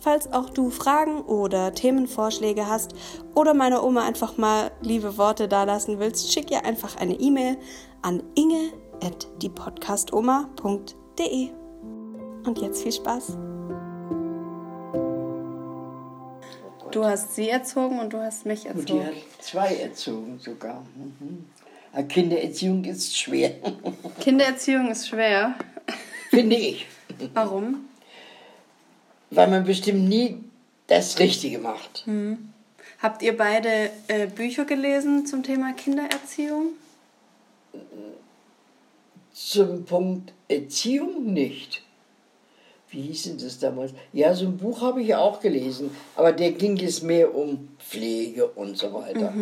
Falls auch du Fragen oder Themenvorschläge hast oder meiner Oma einfach mal liebe Worte dalassen willst, schick ihr einfach eine E-Mail an inge@diepodcastoma.de. Und jetzt viel Spaß. Du hast sie erzogen und du hast mich Und die erzogen. hat zwei erzogen sogar. Mhm. Aber Kindererziehung ist schwer, Kindererziehung ist schwer. finde ich. Warum? Weil man bestimmt nie das Richtige macht. Habt ihr beide äh, Bücher gelesen zum Thema Kindererziehung? Zum Punkt Erziehung nicht. Wie hieß denn das damals? Ja, so ein Buch habe ich auch gelesen, aber der ging es mehr um Pflege und so weiter.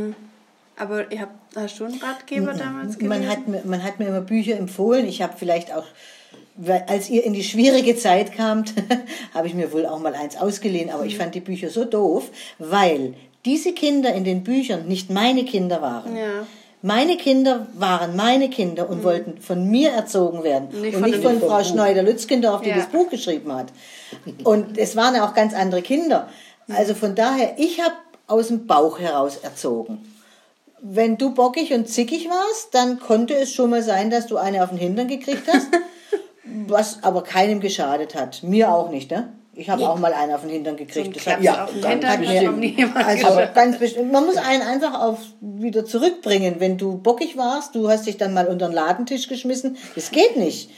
Aber ihr habt, du einen Ratgeber damals gelesen? Man hat, mir- man hat mir immer Bücher empfohlen. Ich habe vielleicht auch, weil- als ihr in die schwierige Zeit kamt, habe ich mir wohl auch mal eins ausgeliehen. Aber ich fand die Bücher so doof, weil diese Kinder in den Büchern nicht meine Kinder waren. Ja. Meine Kinder waren meine Kinder und wollten von mir erzogen werden Nicht und von nicht von Frau Buch. Schneider-Lützgendorf, die Ja. das Buch geschrieben hat. Und es waren ja auch ganz andere Kinder. Also von daher, ich habe aus dem Bauch heraus erzogen. Wenn du bockig und zickig warst, dann konnte es schon mal sein, dass du eine auf den Hintern gekriegt hast, was aber keinem geschadet hat. Mir auch nicht, ne? Ich habe auch mal einen auf den Hintern So gekriegt. Das hat, ja, auf den ganz Hintern hat jemand also gesagt. ganz bestimmt. Man muss einen einfach auf wieder zurückbringen. Wenn du bockig warst, du hast dich dann mal unter den Ladentisch geschmissen. Das geht nicht.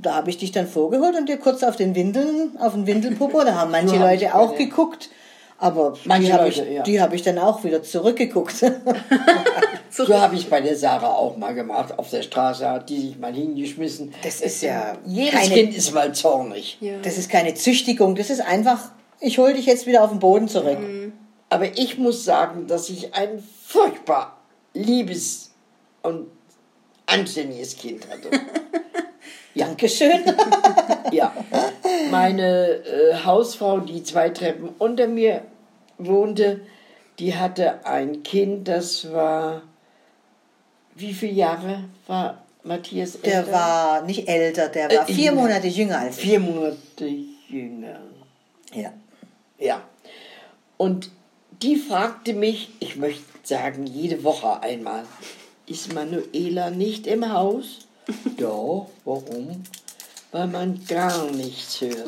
Da habe ich dich dann vorgeholt und dir kurz auf den Windeln, auf den Windelpopo. Da haben manche So Leute auch geguckt. Aber Manche die habe ich, ja. die habe ich dann auch wieder zurückgeguckt. So habe ich bei der Sarah auch mal gemacht. Auf der Straße hat die sich mal hingeschmissen. Das ist ja Jedes Kind ist mal zornig. Ja. Das ist keine Züchtigung. Das ist einfach, ich hole dich jetzt wieder auf den Boden zurück. Aber ich muss sagen, dass ich ein furchtbar liebes und anständiges Kind hatte. Dankeschön. Ja. Meine äh, Hausfrau, die zwei Treppen unter mir wohnte, die hatte ein Kind, das war. Wie viele Jahre war Matthias Der älter? war nicht älter, der war Äh, vier. Monate jünger als ich. vier Monate jünger. Ja. Ja. Und die fragte mich, ich möchte sagen, jede Woche einmal, ist Manuela nicht im Haus? ja, warum? Weil man gar nichts hört.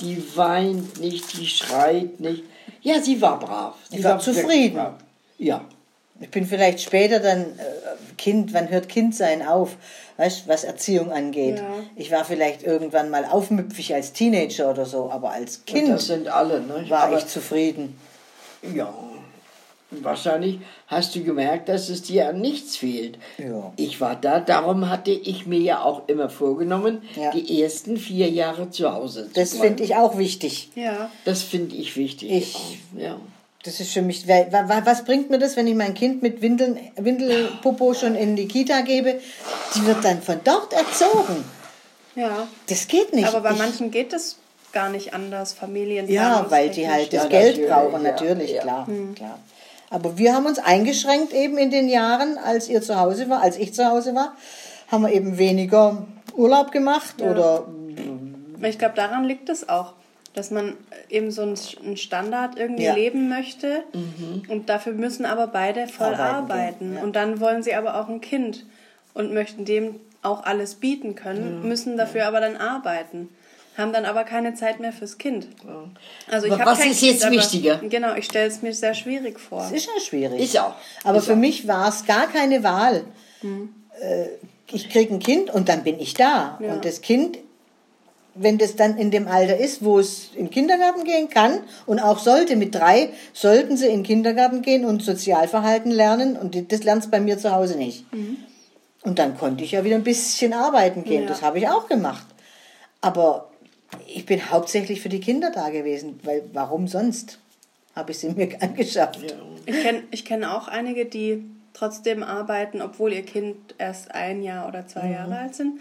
Die weint nicht, die schreit nicht. Ja, sie war brav. Sie Die war wirklich zufrieden. brav. Ja. Ich bin vielleicht später dann äh, Kind, wann hört Kindsein auf, weißt, was Erziehung angeht. Ja. Ich war vielleicht irgendwann mal aufmüpfig als Teenager oder so, aber als Kind das sind alle, ne? war Aber- ich zufrieden. Ja, wahrscheinlich hast du gemerkt, dass es dir an nichts fehlt. Ja. Ich war da, darum hatte ich mir ja auch immer vorgenommen, Ja. die ersten vier Jahre zu Hause zu Das finde ich auch wichtig. Ja. Das finde ich wichtig. Ich- auch, ja. Das ist für mich, was bringt mir das, wenn ich mein Kind mit Windeln, Windelpopo schon in die Kita gebe? Die wird dann von dort erzogen. Ja. Das geht nicht. Aber bei Ich- manchen geht es gar nicht anders, Familien. Ja, weil die halt das Ja, Geld brauchen, ja, natürlich, ja. klar, klar. Aber wir haben uns eingeschränkt eben in den Jahren, als ihr zu Hause war, als ich zu Hause war, haben wir eben weniger Urlaub gemacht oder Ich glaube, daran liegt es auch, dass man eben so einen Standard irgendwie Ja. leben möchte und dafür müssen aber beide voll Arbeiten arbeiten. ja. Und dann wollen sie aber auch ein Kind und möchten dem auch alles bieten können, müssen dafür aber dann arbeiten. Haben dann aber keine Zeit mehr fürs Kind. Also ich was ist kind, jetzt wichtiger? Genau, ich stelle es mir sehr schwierig vor. es ist ja schwierig. Ist auch. Aber Ist für auch. mich war es gar keine Wahl. Äh, Ich kriege ein Kind und dann bin ich da. Ja. Und das Kind, wenn das dann in dem Alter ist, wo es in den Kindergarten gehen kann und auch sollte, mit drei sollten sie in den Kindergarten gehen und Sozialverhalten lernen und das lernt bei mir zu Hause nicht. Und dann konnte ich ja wieder ein bisschen arbeiten gehen. Ja. Das habe ich auch gemacht. Aber ich bin hauptsächlich für die Kinder da gewesen, weil warum sonst? habe ich sie mir angeschafft. Ich kenne ich kenn auch einige, die trotzdem arbeiten, obwohl ihr Kind erst ein Jahr oder zwei Mhm. Jahre alt sind.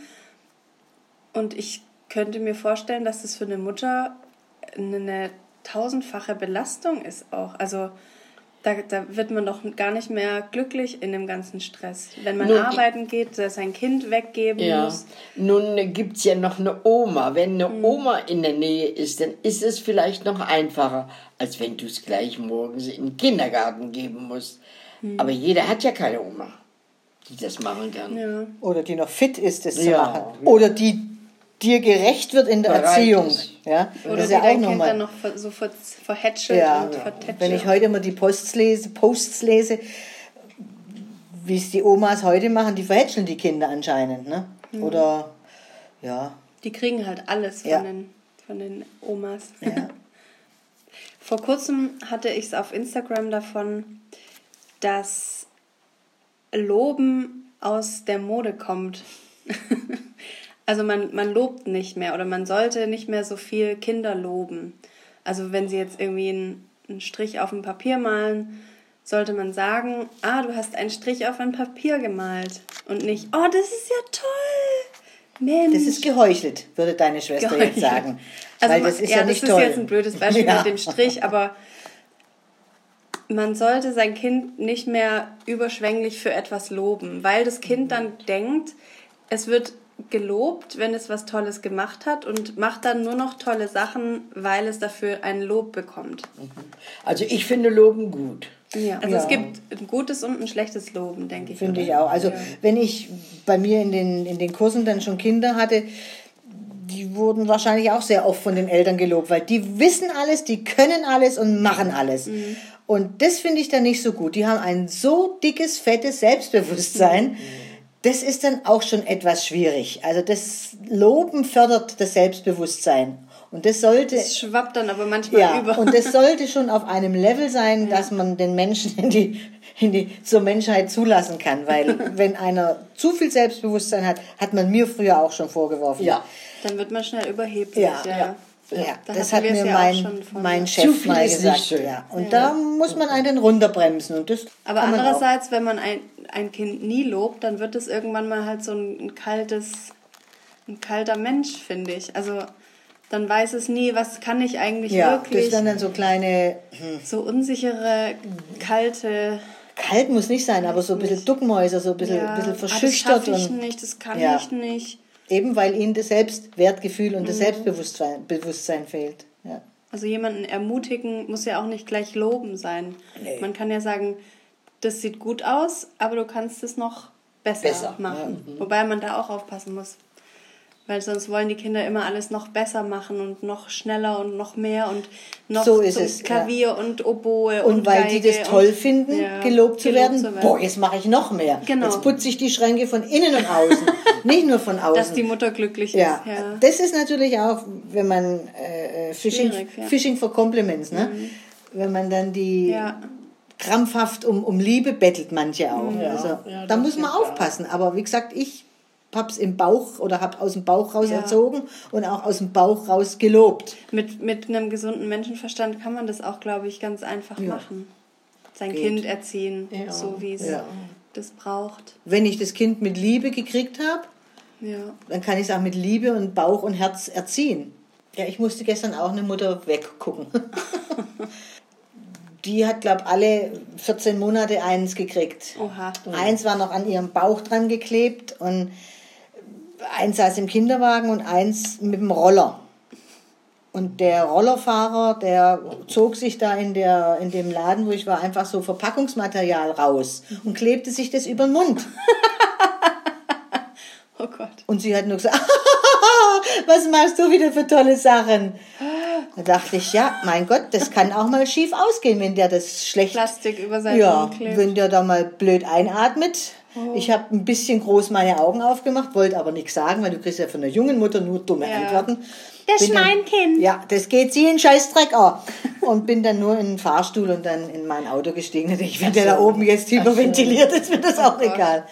Und ich könnte mir vorstellen, dass das für eine Mutter eine, eine tausendfache Belastung ist auch. Also da, da wird man doch gar nicht mehr glücklich in dem ganzen Stress. Wenn man Nun, arbeiten geht, dass sein Kind weggeben Ja. muss. Nun gibt es ja noch eine Oma. Wenn eine Oma in der Nähe ist, dann ist es vielleicht noch einfacher, als wenn du es gleich morgens in den Kindergarten geben musst. Aber jeder hat ja keine Oma, die das machen kann. Ja. Oder die noch fit ist, das zu Ja. machen. Oder die dir gerecht wird in der Bereit Erziehung. ist. Ja? Oder das ist die ja auch Kind nochmal. dann noch so ver verhätschelt Ja, und vertätschelt. wenn ich heute immer die Posts lese, Posts lese, wie es die Omas heute machen, die verhätscheln die Kinder anscheinend, ne? Oder ja, Die kriegen halt alles von, Ja. den, von den Omas. ja. Vor kurzem hatte ich es auf Instagram davon, dass Loben aus der Mode kommt. also man, man lobt nicht mehr oder man sollte nicht mehr so viel Kinder loben. Also wenn sie jetzt irgendwie einen, einen Strich auf ein Papier malen, sollte man sagen, ah, du hast einen Strich auf ein Papier gemalt. Und nicht, oh, das ist ja toll. Mensch. Das ist geheuchelt, würde deine Schwester jetzt Geheuchelt. sagen. Also Weil man- das ist ja, ja, nicht das toll. ist jetzt ein blödes Beispiel Ja. mit dem Strich, aber man sollte sein Kind nicht mehr überschwänglich für etwas loben, weil das Kind dann denkt, es wird gelobt, wenn es was Tolles gemacht hat und macht dann nur noch tolle Sachen, weil es dafür ein Lob bekommt. Also ich finde Loben gut. Ja. Also Ja. es gibt ein gutes und ein schlechtes Loben, denke ich. Finde ich auch. Also wenn ich bei mir in den, in den Kursen dann schon Kinder hatte, die wurden wahrscheinlich auch sehr oft von den Eltern gelobt, weil die wissen alles, die können alles und machen alles. Und das finde ich dann nicht so gut. Die haben ein so dickes, fettes Selbstbewusstsein. Das ist dann auch schon etwas schwierig. Also das Loben fördert das Selbstbewusstsein. Und das sollte Es schwappt dann aber manchmal ja, über. und das sollte schon auf einem Level sein, dass man den Menschen in die, in die, zur Menschheit zulassen kann. Weil wenn einer zu viel Selbstbewusstsein hat, hat man mir früher auch schon vorgeworfen. Ja. dann wird man schnell überheblich. Ja, ja. ja. Ja, Da das hat mir ja mein, schon von- mein Zu Chef viel mal gesagt. Ja. Und da muss man einen runterbremsen. Und das Aber andererseits, wenn man ein, ein Kind nie lobt, dann wird es irgendwann mal halt so ein, ein kaltes, ein kalter Mensch, finde ich. Also dann weiß es nie, was kann ich eigentlich ja, das wirklich. sind dann so kleine, So unsichere, kalte. kalt muss nicht sein, aber so ein bisschen Duckmäuser, so ein bisschen, ja, bisschen ah, das verschüchtert. schaffe ich und, nicht, das kann Ja. ich nicht. Eben weil ihnen das Selbstwertgefühl und das Mhm. Selbstbewusstsein Bewusstsein fehlt. Ja. Also jemanden ermutigen muss ja auch nicht gleich loben sein. Nee. Man kann ja sagen, das sieht gut aus, aber du kannst es noch besser, Besser, machen. Wobei man da auch aufpassen muss. Weil sonst wollen die Kinder immer alles noch besser machen und noch schneller und noch mehr und noch So ist zum es, ja. Klavier und Oboe und, Und weil die Geige das toll und, finden, ja, gelobt, zu, werden, boah, jetzt mache ich noch mehr. Genau. Jetzt putze ich die Schränke von innen und außen, nicht nur von außen. Dass die Mutter glücklich ja. ist. Ja. das ist natürlich auch, wenn man äh, äh, Fishing, ja. Mhm. Fishing for Compliments, ne? wenn man dann die Ja. krampfhaft um, um Liebe bettelt, manche auch. Mhm. also, ja, da muss man ja- aufpassen. Aber wie gesagt, ich hab's im Bauch oder hab aus dem Bauch raus Ja. erzogen und auch aus dem Bauch raus gelobt. Mit, mit einem gesunden Menschenverstand kann man das auch, glaube ich, ganz einfach Ja. machen. Sein Geht. Kind erziehen, Ja. so wie es das braucht. Wenn ich das Kind mit Liebe gekriegt habe, dann kann ich es auch mit Liebe und Bauch und Herz erziehen. Ja, ich musste gestern auch eine Mutter weggucken. Die hat, glaube alle 14 Monate eins gekriegt. Oha. Eins war noch an ihrem Bauch dran geklebt und eins saß im Kinderwagen und eins mit dem Roller. Und der Rollerfahrer, der zog sich da in, der, in dem Laden, wo ich war, einfach so Verpackungsmaterial raus und klebte sich das über den Mund. Oh Gott. Und sie hat nur gesagt, was machst du wieder für tolle Sachen? Da dachte ich, ja, mein Gott, das kann auch mal schief ausgehen, wenn der das schlecht... Plastik über seinen ja, Mund klebt. wenn der da mal blöd einatmet. Ich habe ein bisschen groß meine Augen aufgemacht, wollte aber nichts sagen, weil du kriegst ja von der jungen Mutter nur dumme Ja. Antworten. Das Bin dann- Schweinkind. Ja, das geht sie in Scheißdreck an. Und bin dann nur in den Fahrstuhl und dann in mein Auto gestiegen. Ich, wenn der da oben jetzt hyperventiliert, ist mir das auch Gott. egal.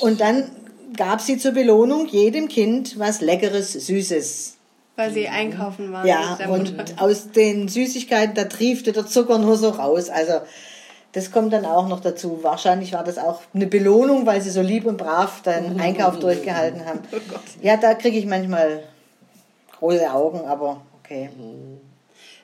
Und dann gab sie zur Belohnung jedem Kind was Leckeres, Süßes. Weil sie einkaufen waren. Ja, und aus den Süßigkeiten, da triefte der Zucker nur so raus. Also das kommt dann auch noch dazu. Wahrscheinlich war das auch eine Belohnung, weil sie so lieb und brav den Einkauf durchgehalten haben. Ja, da kriege ich manchmal große Augen, aber okay.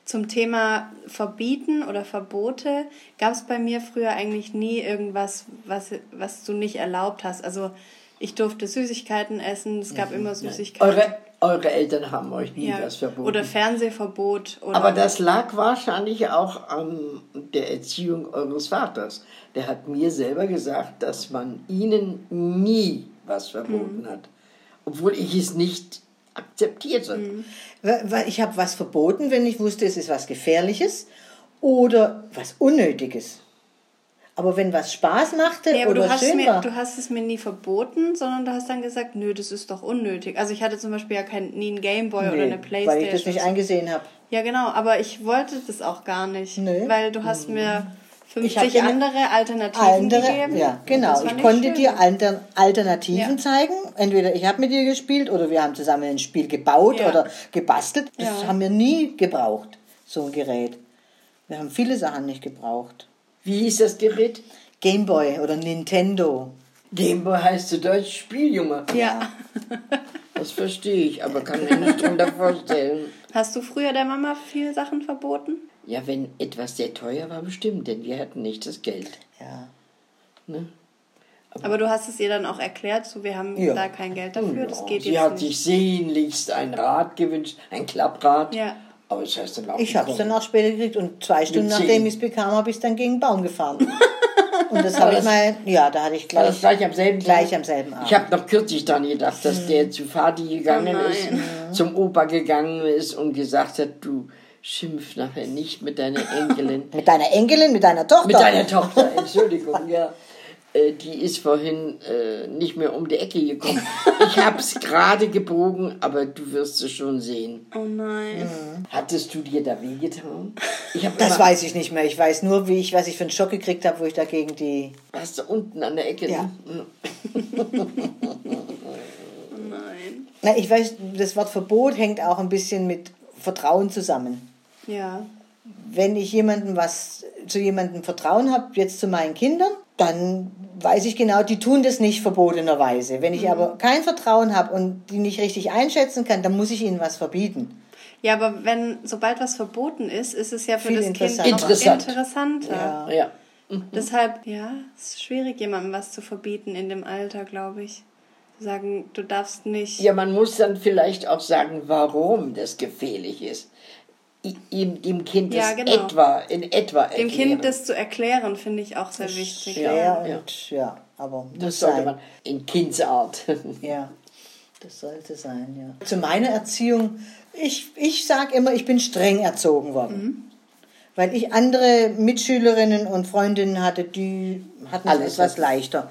Zum Thema Verbieten oder Verbote gab es bei mir früher eigentlich nie irgendwas, was, was du nicht erlaubt hast. Also ich durfte Süßigkeiten essen, es gab immer Süßigkeiten. Eure, eure Eltern haben euch nie ja. was verboten. Oder Fernsehverbot. Oder Aber das lag wahrscheinlich auch an der Erziehung eures Vaters. Der hat mir selber gesagt, dass man ihnen nie was verboten Mhm. hat. Obwohl ich es nicht akzeptierte. Mhm. Ich habe was verboten, wenn ich wusste, es ist was Gefährliches oder was Unnötiges. Aber wenn was Spaß machte Nee, aber oder du hast, schön mir, war, du hast es mir nie verboten, sondern du hast dann gesagt, nö, das ist doch unnötig. Also ich hatte zum Beispiel ja kein, nie einen Gameboy oder nee, eine Playstation. weil ich das nicht eingesehen habe. ja, genau, aber ich wollte das auch gar nicht. Nö. Weil du hast mir Ich hab 50 dir ne- andere Alternativen Andere, gegeben. ja, genau. Ich konnte schön. dir Alter, Alternativen Ja. zeigen. Entweder ich habe mit dir gespielt oder wir haben zusammen ein Spiel gebaut Ja. oder gebastelt. Das Ja. haben wir nie gebraucht, so ein Gerät. Wir haben viele Sachen nicht gebraucht. Wie hieß das Gerät? Gameboy oder Nintendo. Gameboy heißt zu Deutsch Spieljunge. Ja. Das verstehe ich, aber kann mir nicht drunter vorstellen. Hast du früher der Mama viele Sachen verboten? Ja, wenn etwas sehr teuer war, bestimmt, denn wir hatten nicht das Geld. Ja. Ne? Aber du hast es ihr dann auch erklärt, so wir haben Ja. da kein Geld dafür, das Ja, geht sie jetzt hat nicht. sich sehnlichst ein Rad gewünscht, ein Klapprad. Ja. Aber das heißt dann auch Ich habe es dann auch später gekriegt und zwei Stunden nachdem ich es bekam, habe ich es dann gegen einen Baum gefahren. und das habe ich mal, ja, da hatte ich War gleich, das gleich am selben gleich Tag? am selben Abend. Ich habe noch kürzlich daran gedacht, dass der zu Vati gegangen Oh ist, zum Opa gegangen ist und gesagt hat, du schimpf nachher nicht mit deiner Enkelin. mit deiner Enkelin, mit deiner Tochter. mit deiner Tochter, Entschuldigung, ja. Äh, Die ist vorhin äh, nicht mehr um die Ecke gekommen. Ich habe es gerade gebogen, aber du wirst es schon sehen. Oh nein. Hattest du dir da wehgetan? Ich habe Das weiß ich nicht mehr. Ich weiß nur, wie ich, was ich für einen Schock gekriegt habe, wo ich dagegen die. Warst du unten an der Ecke? Ja. ne? Oh nein. Na, ich weiß, das Wort Verbot hängt auch ein bisschen mit Vertrauen zusammen. Ja. Wenn ich jemandem was zu jemandem Vertrauen habe, jetzt zu meinen Kindern, dann weiß ich genau, die tun das nicht verbotenerweise. Wenn ich aber kein Vertrauen habe und die nicht richtig einschätzen kann, dann muss ich ihnen was verbieten. Ja, aber wenn, sobald was verboten ist, ist es ja für Viel das Kind interessanter. noch Interessant. interessanter. Ja. Ja. Deshalb, ja, es ist schwierig, jemandem was zu verbieten in dem Alter, glaube ich. Zu sagen, du darfst nicht. ja, man muss dann vielleicht auch sagen, warum das gefährlich ist. Ihm, dem Kind Ja, das genau. etwa, in etwa dem erklären. Kind das zu erklären, finde ich auch sehr wichtig. Schwer Ja. und ja, aber Das sollte sein. man in Kindsart. Ja, das sollte sein, ja. Zu meiner Erziehung, ich, ich sage immer, ich bin streng erzogen worden. Weil ich andere Mitschülerinnen und Freundinnen hatte, die hatten es Alles etwas was- leichter.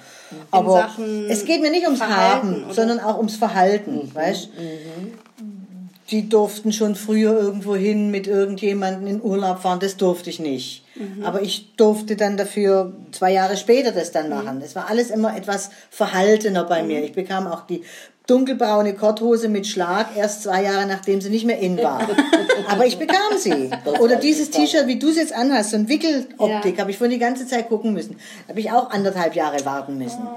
Aber Sachen es geht mir nicht ums Verhalten Haben, oder- sondern auch ums Verhalten, weißt? Die durften schon früher irgendwo hin mit irgendjemandem in Urlaub fahren, das durfte ich nicht. Aber ich durfte dann dafür zwei Jahre später das dann machen. Es war alles immer etwas verhaltener bei mir. Ich bekam auch die dunkelbraune Korthose mit Schlag erst zwei Jahre nachdem sie nicht mehr in war. Aber ich bekam sie. Oder dieses T-Shirt, wie du es jetzt anhast, so ein Wickeloptik, Ja. habe ich vorhin die ganze Zeit gucken müssen. Habe ich auch anderthalb Jahre warten müssen.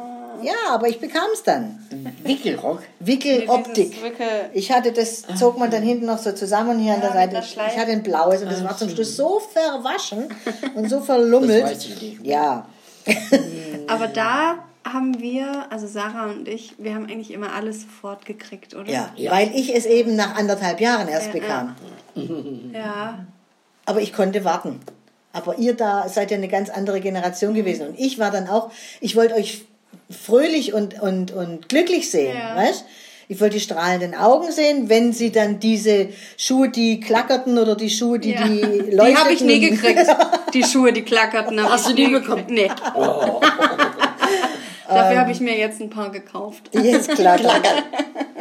Ja, aber ich bekam es dann. Wickelrock? Wickeloptik. Wickel- Ich hatte das, zog man dann hinten noch so zusammen hier an der Ja, Seite. mit der Schleife. Ich hatte ein blaues und das war zum Schluss so verwaschen und so Das verlummelt. weiß ich nicht. Ja, Aber da haben wir, also Sarah und ich, wir haben eigentlich immer alles sofort gekriegt, oder? ja, Ja. weil ich es eben nach anderthalb Jahren erst Ja, bekam. Ja. Aber ich konnte warten. Aber ihr da seid ja eine ganz andere Generation gewesen. Und ich war dann auch, ich wollte euch fröhlich und, und, und glücklich sehen, Ja. weißt? Ich wollte die strahlenden Augen sehen, wenn sie dann diese Schuhe, die klackerten oder die Schuhe, die Ja. die Die leuchteten. habe ich nie gekriegt. Die Schuhe, die klackerten. Hast ich du die nie bekommen? gekriegt. Nee. Dafür habe ich mir jetzt ein paar gekauft. Die jetzt klackern.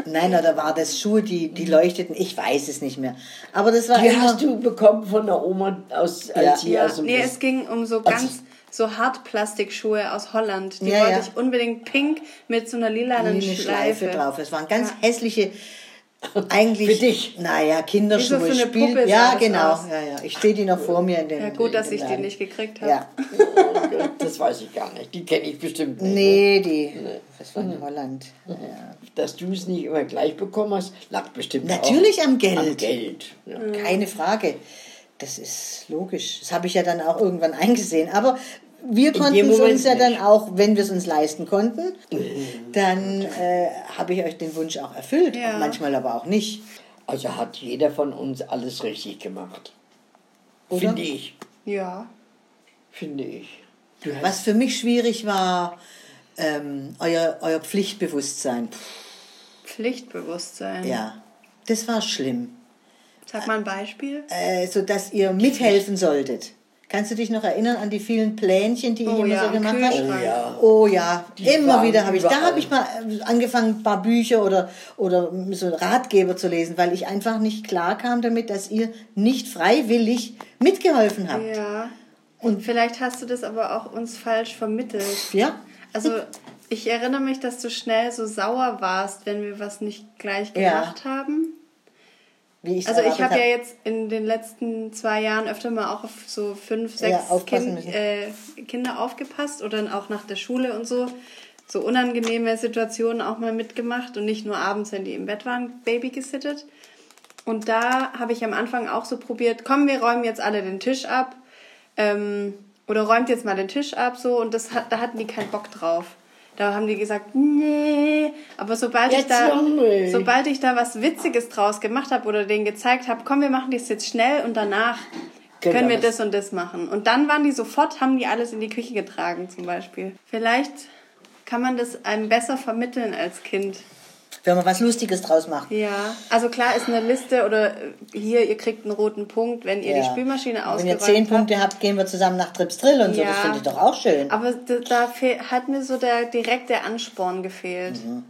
Nein, oder war das Schuhe, die, die leuchteten? Ich weiß es nicht mehr. Aber das war Die immer... hast du bekommen von der Oma, aus, als Ja. sie Ja, aus dem nee, es ging um so ganz so Hartplastikschuhe aus Holland. Die Ja, wollte ja. ich unbedingt pink mit so einer lilanen eine Schleife Schleife. drauf. Es waren ganz hässliche Eigentlich. Für dich. Naja, Kinderschuhe. Wie so für eine Spiel- ja, genau. aus. Ja, ja. Ich stehe die noch vor mir in den. Ja, gut, dass ich den die Laden. nicht gekriegt habe. Ja. Das weiß ich gar nicht. Die kenne ich bestimmt nicht. Nee, die. Das war in Holland. Ja. Dass du es nicht immer gleich bekommen hast, lag bestimmt Natürlich auch am Geld. Am Geld. Ja. Keine Frage. Das ist logisch. Das habe ich ja dann auch irgendwann eingesehen. Aber wir konnten es uns ja nicht. dann auch, wenn wir es uns leisten konnten, dann äh, habe ich euch den Wunsch auch erfüllt. Ja. Manchmal aber auch nicht. Also hat jeder von uns alles richtig gemacht. Oder? Finde ich. Ja. Finde ich. Was für mich schwierig war, ähm, euer, euer Pflichtbewusstsein. Pflichtbewusstsein. Ja, das war schlimm. Sag mal ein Beispiel. Äh, so dass ihr mithelfen solltet. Kannst du dich noch erinnern an die vielen Plänchen, die Oh ich immer ja, so gemacht habe? Oh ja. Oh ja, immer waren wieder habe ich. Da habe ich mal äh, angefangen, ein paar Bücher oder, oder so Ratgeber zu lesen, weil ich einfach nicht klar kam damit, dass ihr nicht freiwillig mitgeholfen habt. Ja. Und vielleicht hast du das aber auch uns falsch vermittelt. Ja? Also ich erinnere mich, dass du schnell so sauer warst, wenn wir was nicht gleich Ja. gemacht haben. Wie ich's Also ich habe ja hab. jetzt in den letzten zwei Jahren öfter mal auch auf so fünf, sechs Ja, kind, äh, Kinder aufgepasst oder dann auch nach der Schule und so. So unangenehme Situationen auch mal mitgemacht und nicht nur abends, wenn die im Bett waren, Baby gesittet. Und da habe ich am Anfang auch so probiert, komm, wir räumen jetzt alle den Tisch ab. Ähm, oder räumt jetzt mal den Tisch ab so und das hat, da hatten die keinen Bock drauf. Da haben die gesagt, nee, aber sobald ich da sobald ich da was Witziges draus gemacht habe oder denen gezeigt habe, komm, wir machen das jetzt schnell und danach Genau, können wir das und das machen. Und dann waren die sofort, haben die alles in die Küche getragen zum Beispiel. Vielleicht kann man das einem besser vermitteln als Kind. Wenn man was Lustiges draus macht. Ja, also klar ist eine Liste oder äh, hier, ihr kriegt einen roten Punkt, wenn ihr die Ja. Spülmaschine Wenn ausgeräumt ihr zehn habt. Punkte habt, gehen wir zusammen nach Trips Drill und so. Ja. Das finde ich doch auch schön. Aber da, hat mir so der direkte Ansporn gefehlt. Mhm.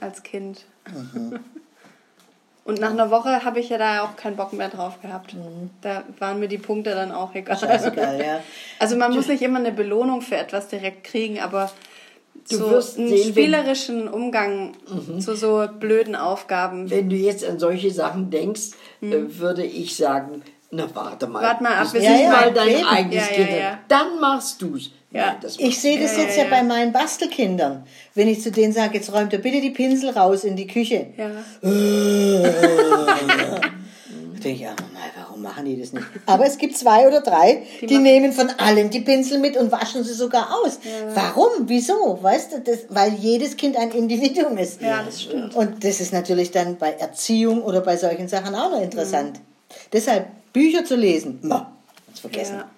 Als Kind. Und nach einer Woche habe ich ja da auch keinen Bock mehr drauf gehabt. Da waren mir die Punkte dann auch egal. Scheißegal, ja. Also man muss nicht immer eine Belohnung für etwas direkt kriegen, aber Du so wirst einen sehen, wenn- spielerischen Umgang zu so blöden Aufgaben. Wenn du jetzt an solche Sachen denkst, äh, würde ich sagen, na warte mal. Hm. Wart mal ab, Das bis ist ich mal mal dein eben. eigenes Ja, ja, Kind. ja. Dann machst du's. Ja. Nein, Ich sehe das Ja, jetzt ja, ja, ja. bei meinen Bastelkindern. Wenn ich zu denen sage, jetzt räumt ihr bitte die Pinsel raus in die Küche. Ja. Denke ich, ah, nein, warum machen die das nicht? Aber es gibt zwei oder drei, die, machen- nehmen von allem die Pinsel mit und waschen sie sogar aus. Warum? Wieso? Weißt du, das, weil jedes Kind ein Individuum ist. Ja, das stimmt. Und das ist natürlich dann bei Erziehung oder bei solchen Sachen auch noch interessant. Deshalb Bücher zu lesen, ma, kannst vergessen. Ja.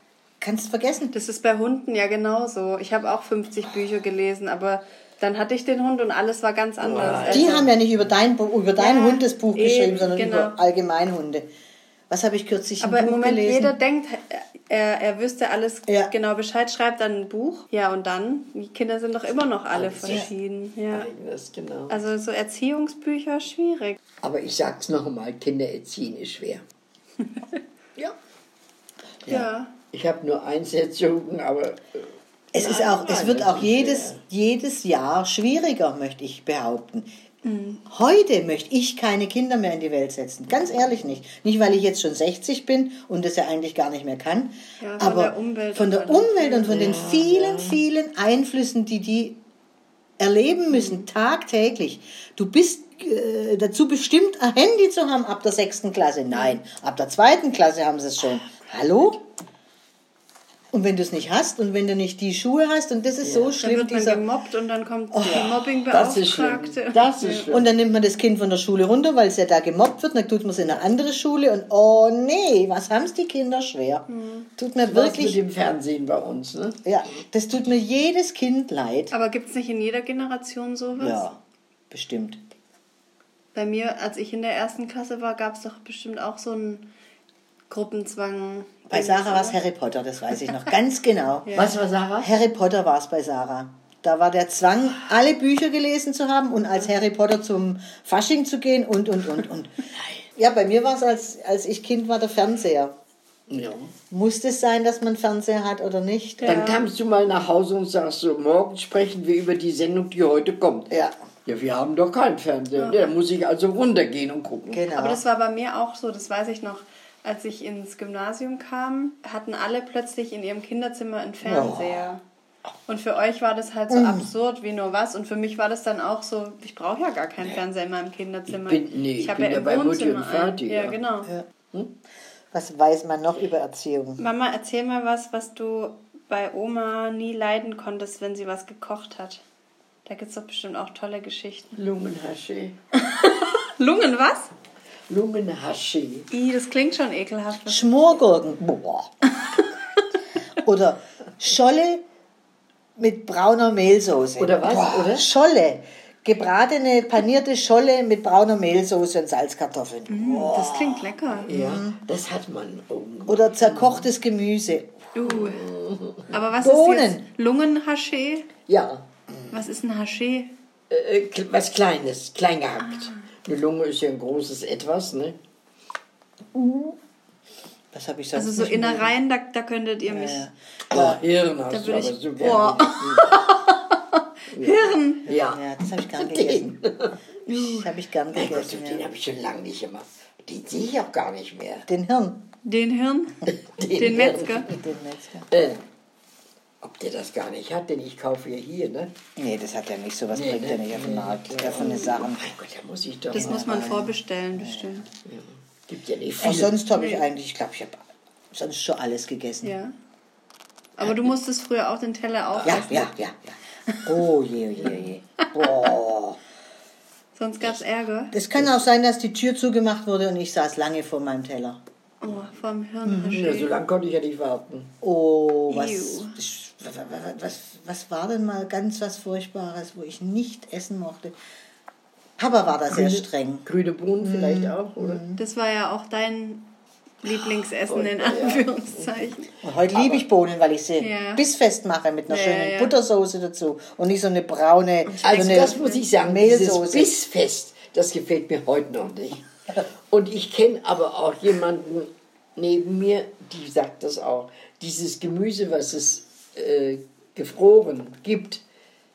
Kannst vergessen. Das ist bei Hunden ja genauso. Ich habe auch 50 Bücher gelesen, aber dann hatte ich den Hund und alles war ganz anders. Die Also- haben ja nicht über dein, über deinen Ja, Hund das Buch eben, geschrieben, sondern genau. über Allgemeinhunde. Was habe ich kürzlich aber im Buch Moment, gelesen? jeder denkt, er, er wüsste alles Ja. genau Bescheid, schreibt dann ein Buch. Ja, und dann, die Kinder sind doch immer noch alle verschieden. Ja. Eigenes, genau. Also so Erziehungsbücher, schwierig. Aber ich sag's noch einmal, Kinder erziehen ist schwer. ja. Ja. Ich habe nur eins erzogen, aber äh, Es ist auch, es wird auch jedes, jedes Jahr schwieriger, möchte ich behaupten. Mhm. Heute möchte ich keine Kinder mehr in die Welt setzen. Ganz ehrlich nicht. Nicht, weil ich jetzt schon 60 bin und das ja eigentlich gar nicht mehr kann. Ja, von aber der Umwelt von der Umwelt und von den vielen, vielen Einflüssen, die die erleben müssen, tagtäglich. Du bist äh, dazu bestimmt, ein Handy zu haben ab der sechsten Klasse. Nein, ab der zweiten Klasse haben sie es schon. Hallo? Und wenn du es nicht hast und wenn du nicht die Schuhe hast und das ist so Dann schlimm, wird man dieser, gemobbt und dann kommt die das ist schlimm. Mobbingbeauftragte. Das ist schlimm. und dann nimmt man das Kind von der Schule runter, weil es ja da gemobbt wird, dann tut man es in eine andere Schule und oh nee, was haben es die Kinder schwer. Tut mir mit wirklich, dem Fernsehen bei uns, ne? ja, das tut mir jedes Kind leid. Aber gibt es nicht in jeder Generation sowas? Ja, bestimmt. Bei mir, als ich in der ersten Klasse war, gab es doch bestimmt auch so einen Gruppenzwang. Bei Sarah war es Harry Potter, das weiß ich noch ganz genau. Was war Sarah? Harry Potter war es bei Sarah. Da war der Zwang, alle Bücher gelesen zu haben und als Harry Potter zum Fasching zu gehen und, und, und, und. Ja, bei mir war es, als, als ich Kind war, der Fernseher. Ja. Muss es sein, dass man Fernseher hat oder nicht? Dann kamst du mal nach Hause und sagst so, morgen sprechen wir über die Sendung, die heute kommt. Ja. Ja, wir haben doch keinen Fernseher. Da muss ich also runtergehen und gucken. Genau. Aber das war bei mir auch so, das weiß ich noch. Als ich ins Gymnasium kam, hatten alle plötzlich in ihrem Kinderzimmer einen Fernseher. Und für euch war das halt so Mm. absurd wie nur was. Und für mich war das dann auch so, ich brauche ja gar keinen Fernseher in meinem Kinderzimmer. Ich bin- nee, ich hab bin ja im bei Mutti Wohnzimmer und Vati, einen. Ja, ja. genau. Was weiß man noch über Erziehung? Mama, erzähl mal was, was du bei Oma nie leiden konntest, wenn sie was gekocht hat. Da gibt es doch bestimmt auch tolle Geschichten. Lungenhasche. Lungen, was? Lungenhasche. Ih, das klingt schon ekelhaft. Schmorgurken. Boah. Oder Scholle mit brauner Mehlsoße. Oder was, Boah, oder? Scholle. Gebratene, panierte Scholle mit brauner Mehlsoße und Salzkartoffeln. Boah. Das klingt lecker. Ja, das hat man. Oder zerkochtes Gemüse. Uh. Aber was Bohnen. ist jetzt Lungenhaché? Ja, Was ist ein Haché? äh, kl- was Kleines, klein gehackt. Eine Lunge ist ja ein großes Etwas, ne? Was habe ich sonst Also so nicht Innereien, da, da könntet ihr mich. Ja. Oh, Hirn Da hast du würde aber ich- so Boah. gerne. Hirn! Ja, Ja, das habe ich gern gegessen. den. Das habe ich gern Mein Gott, gegessen. den Ja. habe ich schon lange nicht gemacht. Den sehe ich auch gar nicht mehr. Den Hirn. Den Hirn? Den, Den Metzger? Den Metzger. Äh, ob der das gar nicht hat, denn ich kaufe ja hier, ne? Nee, das hat er nicht. Sowas Nee, bringt ne? er nicht auf den Nee. Markt. Ja, von den Sachen. Mein Gott, da muss ich doch. Das mal muss man rein. vorbestellen, bestimmt. Ja. Gibt ja nicht Auch viele. sonst habe ich eigentlich, ich glaube, ich habe sonst schon alles gegessen. Ja. Aber du musstest früher auch den Teller ja, aufessen. ja. ja, ja. Oh je, oh je, oh je. Boah. Sonst gab es Ärger. Es kann auch sein, dass die Tür zugemacht wurde und ich saß lange vor meinem Teller. Oh, vom Hirn. Ja, so lange konnte ich ja nicht warten. Oh, was, Ew. Was, was, war denn mal ganz was Furchtbares, wo ich nicht essen mochte? Papa war da sehr streng. Grüne Bohnen Mhm. vielleicht auch, oder? Das war ja auch dein Lieblingsessen in Anführungszeichen. Und heute liebe ich Bohnen, weil ich sie Ja. bissfest mache mit einer Ja, schönen ja. Buttersoße dazu und nicht so eine braune Also so eine das muss ich sagen, Mehlsoße. Bissfest, das gefällt mir heute noch nicht. Und ich kenne aber auch jemanden neben mir, die sagt das auch. Dieses Gemüse, was es äh, gefroren gibt,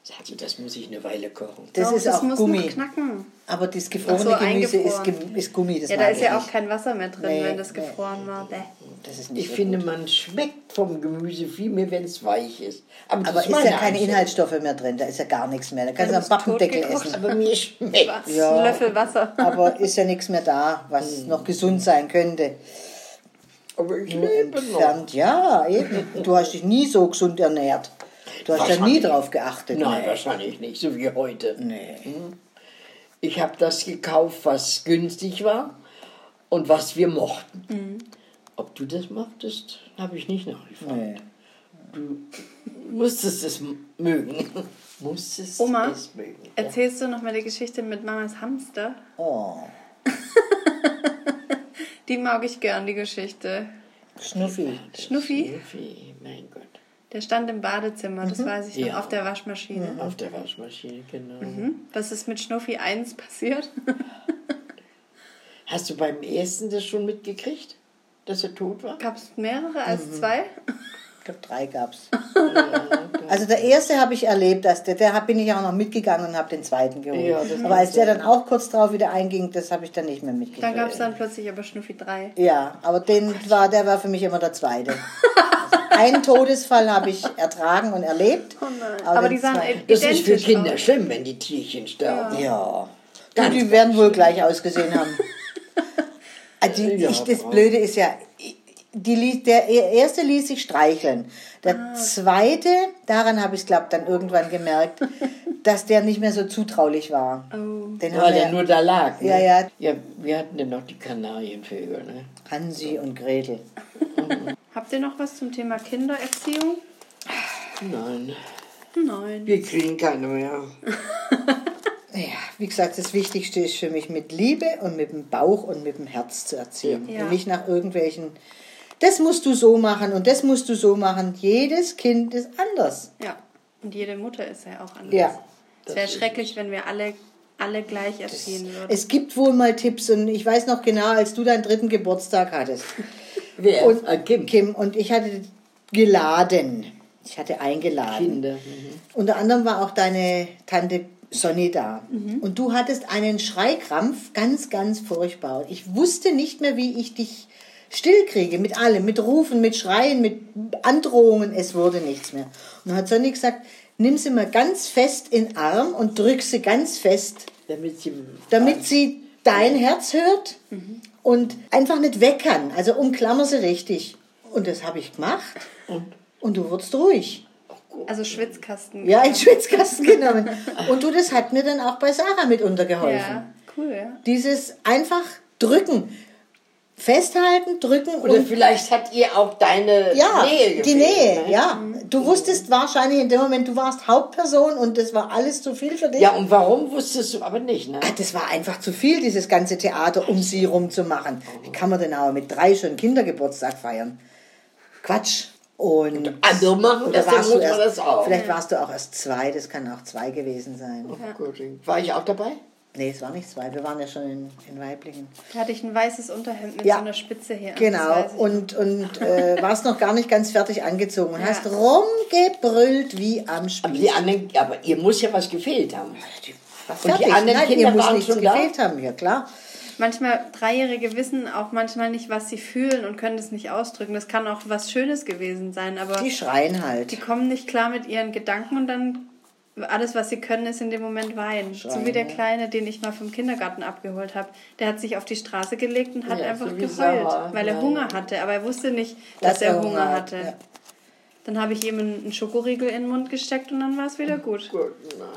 sagt sie, das muss ich eine Weile kochen. Das Doch, ist das auch muss Gummi. noch knacken. Aber das gefrorene so, Gemüse ist, ist Gummi. Das Ja, da ist ja auch nicht. kein Wasser mehr drin, Nee, wenn das nee. gefroren war. Bäh. Das ist nicht Ich finde, gut. man schmeckt vom Gemüse viel mehr, wenn es weich ist. Aber, Aber ist meine ja keine. Inhaltsstoffe mehr drin, da ist ja gar nichts mehr. Da kannst du bist Pappendeckel essen. Aber mir schmeckt? Ja. Ein Löffel Wasser. Aber ist ja nichts mehr da, was noch gesund sein könnte. Aber ich lebe noch. entfernt. Ja, eben. Du hast dich nie so gesund ernährt. Du hast ja nie drauf geachtet. Nein, Nee. wahrscheinlich nicht, so wie heute. Nee. Ich habe das gekauft, was günstig war und was wir mochten. Mhm. Ob du das mochtest, habe ich nicht nachgefragt. Nee. Du musstest es mögen. musstest Oma, es mögen. Ja. Erzählst du noch mal die Geschichte mit Mamas Hamster? Oh, Die mag ich gern, die Geschichte. Schnuffi. Schnuffi, Schnuffi, mein Gott. der stand im Badezimmer, Mhm. das weiß ich noch, Ja. auf der Waschmaschine. Auf der Waschmaschine, genau. Hm? Was ist mit Schnuffi 1 passiert? Hast du beim ersten das schon mitgekriegt, dass er tot war? Gab es mehrere als Mhm. zwei? Ich glaube, drei gab's. Also der erste habe ich erlebt, dass der, der bin ich auch noch mitgegangen und habe den zweiten geholt. Ja, aber als der dann auch kurz drauf wieder einging, das habe ich dann nicht mehr Dann mitgekriegt. gab es dann plötzlich aber Schnuffi 3. Ja, aber den war, der war für mich immer der zweite. Also einen Todesfall habe ich ertragen und erlebt. Oh. Aber Aber die sahen Das ist für Kinder aus. schlimm, wenn die Tierchen sterben. Ja. Ganz die werden wohl gleich ausgesehen haben. Also Ja, ich, das. Blöde ist ja, die, der erste ließ sich streicheln. Der Ah. zweite, daran habe ich es, glaube dann irgendwann gemerkt, dass der nicht mehr so zutraulich war. Oh. Den Weil er nur da lag. Ne? Ja, ja. Ja, wir hatten ja noch die Kanarienvögel. Ne? Hansi und Gretel. Habt ihr noch was zum Thema Kindererziehung? Nein, Nein. wir kriegen keine mehr. Ja, wie gesagt, das Wichtigste ist für mich mit Liebe und mit dem Bauch und mit dem Herz zu erziehen. Ja. Und nicht nach irgendwelchen, das musst du so machen und das musst du so machen. Jedes Kind ist anders. Ja. Und jede Mutter ist ja auch anders. Ja. Es wäre schrecklich, wenn wir alle, alle gleich erziehen würden. Es gibt wohl mal Tipps und ich weiß noch genau, als du deinen dritten Geburtstag hattest. Wer? Und äh, Kim. Kim und ich hatte geladen. Ich hatte eingeladen. Kinder. Mhm. Unter anderem war auch deine Tante Sonny da. Und du hattest einen Schreikrampf, ganz, ganz furchtbar. Ich wusste nicht mehr, wie ich dich stillkriege, mit allem, mit Rufen, mit Schreien, mit Androhungen, es wurde nichts mehr. Und dann hat Sonny gesagt, nimm sie mal ganz fest in den Arm und drück sie ganz fest, Damit sie. damit sie dein Herz hört und einfach nicht weg kann. Also umklammer sie richtig. Und das habe ich gemacht. Und du wurdest ruhig. Also Schwitzkasten. Ja, in den Schwitzkasten genommen. Und du, das hat mir dann auch bei Sarah mit untergeholfen. Ja, cool, ja. Dieses einfach drücken. Festhalten, drücken Oder und vielleicht hat ihr auch deine ja, Nähe gefehlt. die Nähe, ne? ja. Du wusstest wahrscheinlich in dem Moment, du warst Hauptperson und das war alles zu viel für dich. Ja, und warum wusstest du aber nicht, ne? Ah, das war einfach zu viel, dieses ganze Theater um sie rum zu machen. Wie kann man denn aber mit drei schon Kindergeburtstag feiern? Quatsch. Und andere machen oder das, warst muss du man erst, das auch. Vielleicht warst du auch erst zwei, das kann auch zwei gewesen sein. Oh Gott, War ich auch dabei? Nee, es war nicht zwei, wir waren ja schon in, in Weiblingen. Da hatte ich ein weißes Unterhemd mit Ja. so einer Spitze hier. Genau, und, und äh, warst noch gar nicht ganz fertig angezogen und hast rumgebrüllt wie am Aber Spieß. die anderen, aber ihr muss ja was gefehlt haben. War und die fertig. anderen Nein, Kinder ihr muss waren nichts schon da? gefehlt haben, ja klar. Manchmal, Dreijährige wissen auch manchmal nicht, was sie fühlen und können das nicht ausdrücken. Das kann auch was Schönes gewesen sein, aber Die schreien halt. die kommen nicht klar mit ihren Gedanken und dann alles, was sie können, ist in dem Moment weinen. so Schreien, wie der. Kleine, den ich mal vom Kindergarten abgeholt habe. Der hat sich auf die Straße gelegt und hat Ja, einfach so geheult, Sarah. weil er Ja, Hunger hatte. Aber er wusste nicht, dass, er Hunger hatte. Ja. Dann habe ich ihm einen einen Schokoriegel in den Mund gesteckt und dann war es wieder gut. Gut, nein.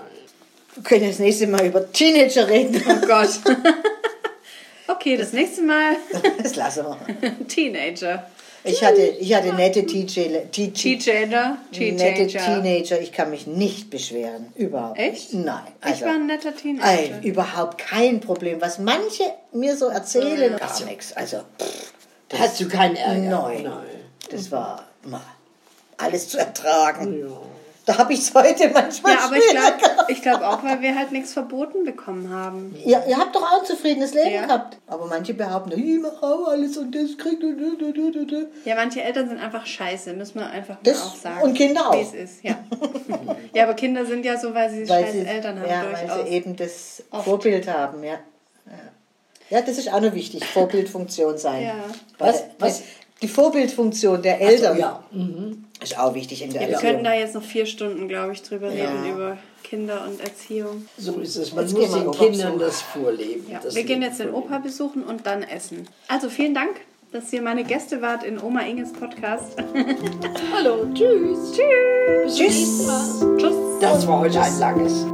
Wir können das nächste Mal über Teenager reden. Oh Gott. okay, das nächste Mal Das lassen wir. Teenager. Ich hatte, ich hatte nette Teenager. nette Teenager. Ich kann mich nicht beschweren. Überhaupt. Echt? Nein. Ich Also, war ein netter Teenager. Ein, überhaupt kein Problem. Was manche mir so erzählen, Ja. gar nichts. Also, pff, Hast du keinen Ärger? Nein. Nein. das war ma, alles zu ertragen. Ja. Da habe ich es heute manchmal Ja, aber ich glaube glaub auch, weil wir halt nichts verboten bekommen haben. Ja, ihr habt doch auch ein zufriedenes Leben Ja. gehabt. Aber manche behaupten, ich mache auch alles und das kriegt. Ja, manche Eltern sind einfach scheiße, müssen wir einfach mal Das- auch sagen. und Kinder auch. Wie es ist, ja. ja, aber Kinder sind ja so, weil sie Weil scheiß sie, Eltern haben, ja, durchaus. weil sie eben das Oft. Vorbild haben, ja. ja. Ja, das ist auch noch wichtig, Vorbildfunktion sein. Ja. Was- was- Die Vorbildfunktion der Eltern ja. ist auch wichtig in der ja, wir Erziehung. könnten da jetzt noch vier Stunden, glaube ich, drüber Ja. reden, über Kinder und Erziehung. So ist es. Man Jetzt muss gehen wir den Kindern das vorleben. Ja, das wir gehen jetzt den. Opa besuchen und dann essen. Also vielen Dank, dass ihr meine Gäste wart in Oma Inges Podcast. Hallo, tschüss. Tschüss. Bis Mal. Tschüss. Das war heute ein langes.